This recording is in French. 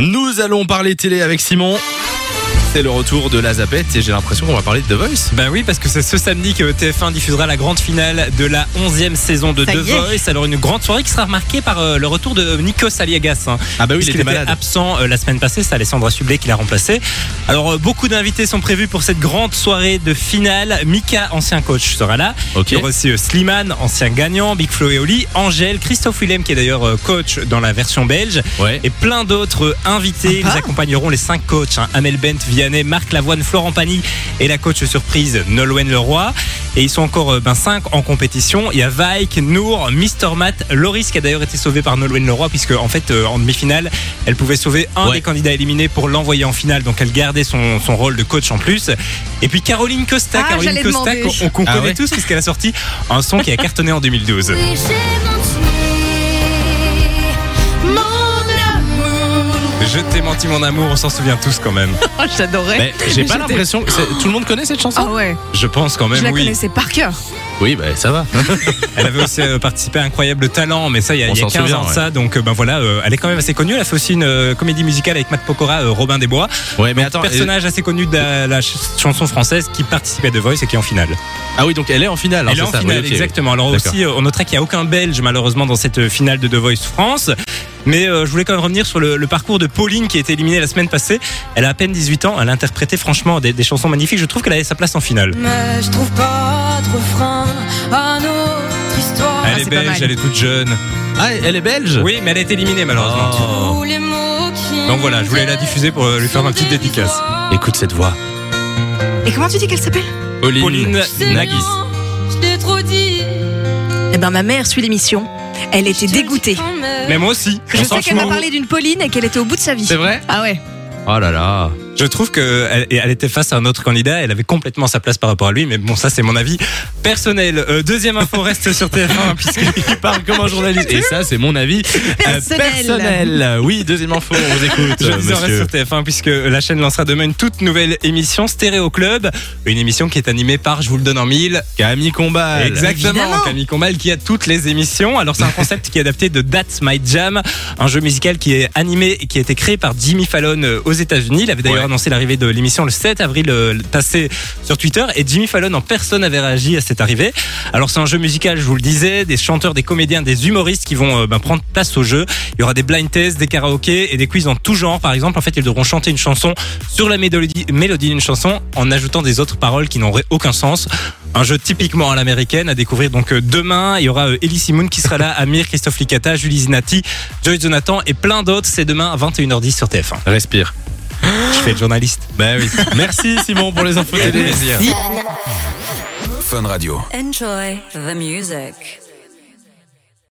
Nous allons parler télé avec Simon. C'est le retour de la Zapette et j'ai l'impression qu'on va parler de The Voice. Ben oui, parce que c'est ce samedi que TF1 diffusera la grande finale de la 11e saison de Ça The. Voice. Alors une grande soirée qui sera marquée par euh, le retour de Nikos Aliagas. hein. Ah bah oui, il était malade. absent euh, la semaine passée, c'est Alessandra Sublet qui l'a remplacé. Alors euh, beaucoup d'invités sont prévus pour cette grande soirée de finale. Mika, ancien coach, sera là. Ok. Il y aura aussi euh, Slimane, ancien gagnant, Big Flo et Oli, Angèle, Christophe Willem qui est d'ailleurs euh, coach dans la version belge. Ouais. Et plein d'autres euh, invités. Sympa. Ils accompagneront les cinq coachs hein. Amel Bent, Marc Lavoine, Florent Pagny et la coach surprise Nolwenn Leroy. Et ils sont encore euh, ben, cinq en compétition. Il y a Vaik, Nour, Mr. Matt, Loris qui a d'ailleurs été sauvé par Nolwenn Leroy puisque en fait euh, en demi-finale elle pouvait sauver un Ouais. des candidats éliminés pour l'envoyer en finale. Donc elle gardait son, son rôle de coach en plus. Et puis Caroline Costa, Ah, Caroline Costa qu'on qu'on Ah connaît ouais tous puisqu'elle a sorti un son qui a cartonné en 2012. Je t'ai menti mon amour, on s'en souvient tous quand même. Oh, J'adorais. Mais j'ai pas l'impression que c'est- tout le monde connaît cette chanson? Ah ouais, Je pense quand je même la oui. connaissais par cœur. Oui, bah ça va. Elle avait aussi euh, participé à Incroyable Talent, mais ça, il y a, On il y a s'en 15 souvient, ans de ouais. ça. Donc, euh, ben voilà, euh, elle est quand même assez connue. Elle a fait aussi une euh, comédie musicale avec Matt Pokora, euh, Robin des Bois. Ouais, mais attends. personnage assez connu de la, la ch- chanson française qui participait à The Voice et qui est en finale. Ah oui, donc elle est en finale. elle est hein, en c'est ça. finale, Oui, exactement. Alors aussi, on notera qu'il n'y a aucun Belge, malheureusement, dans cette finale de The Voice France. Mais euh, je voulais quand même revenir sur le, le parcours de Pauline qui a été éliminée la semaine passée. Elle a à peine 18 ans. Elle a interprété franchement des, des chansons magnifiques. Je trouve qu'elle avait sa place en finale. Mais je trouve pas de refrain à notre histoire. elle est c'est pas belge, elle est toute jeune. Ah, elle est belge? Oui, mais elle a été éliminée malheureusement. Oh. Tous les mots qui Donc voilà, je voulais la diffuser pour euh, lui faire ma petite dédicace. Écoute cette voix. Et comment tu dis qu'elle s'appelle? Pauline C'est Nagis. bien, Je t'ai trop dit. Eh ben, ma mère suit l'émission. Elle était dégoûtée. Mais moi aussi. Je sais qu'elle m'a parlé d'une Pauline et qu'elle était au bout de sa vie. C'est vrai? Ah ouais. Oh là là. Je trouve qu'elle elle était face à un autre candidat, elle avait complètement sa place par rapport à lui, mais bon, ça c'est mon avis personnel. Euh, deuxième info reste sur TF1 puisqu'il parle comme un journaliste. Et ça, c'est mon avis euh, Personnel. personnel. Oui, deuxième info, on vous écoute. Je disais, on reste sur TF1 puisque la chaîne lancera demain une toute nouvelle émission Stéréo Club, une émission qui est animée par, je vous le donne en mille, Camille Combal. Exactement, Évidemment. Camille Combal qui a toutes les émissions. Alors c'est un concept qui est adapté de That's My Jam, un jeu musical qui est animé et qui a été créé par Jimmy Fallon euh, aux États-Unis. Il avait d'ailleurs Ouais. Annoncé l'arrivée de l'émission le 7 avril euh, passé sur Twitter et Jimmy Fallon en personne avait réagi à cette arrivée. Alors c'est un jeu musical, je vous le disais, des chanteurs, des comédiens, des humoristes qui vont euh, ben, prendre place au jeu. Il y aura des blind tests, des karaokés et des quiz en tout genre. Par exemple, en fait, ils devront chanter une chanson sur la mélodie, mélodie d'une chanson en ajoutant des autres paroles qui n'auraient aucun sens. Un jeu typiquement à l'américaine à découvrir donc euh, demain. Il y aura euh, Ellie Simon qui sera là, Amir, Christophe Licata, Julie Zinati, Joy Jonathan et plein d'autres. C'est demain à 21h10 sur TF1. Respire. Je fais le journaliste. Bah oui. Merci Simon pour les infos télé. Fun Radio. Enjoy the music.